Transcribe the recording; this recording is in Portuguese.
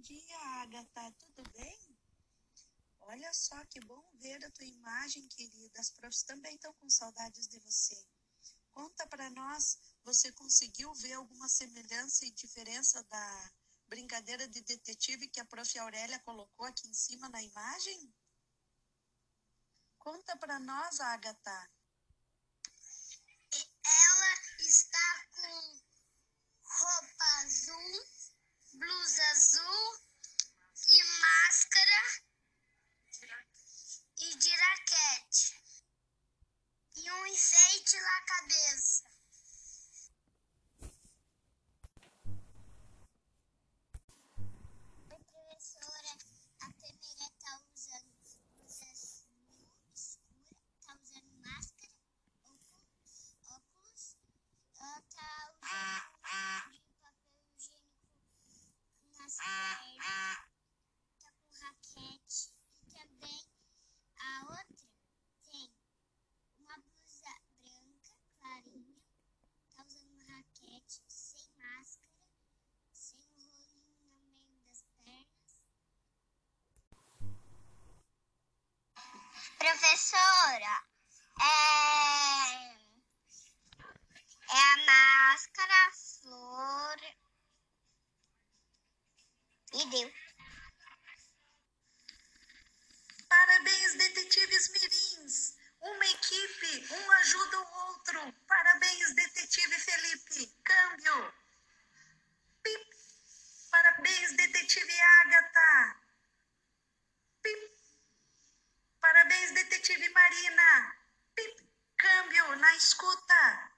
dia, Agatha. Tudo bem? Olha só que bom ver a tua imagem, querida. As profs também estão com saudades de você. Conta para nós, você conseguiu ver alguma semelhança e diferença da brincadeira de detetive que a prof. Aurélia colocou aqui em cima na imagem? Conta para nós, Agatha. Ela está com roupa azul, blusa azul e máscara e de raquete. E um enfeite máscara é, é a máscara, a flor e deu. Parabéns, detetives mirins! Uma equipe, um escuta.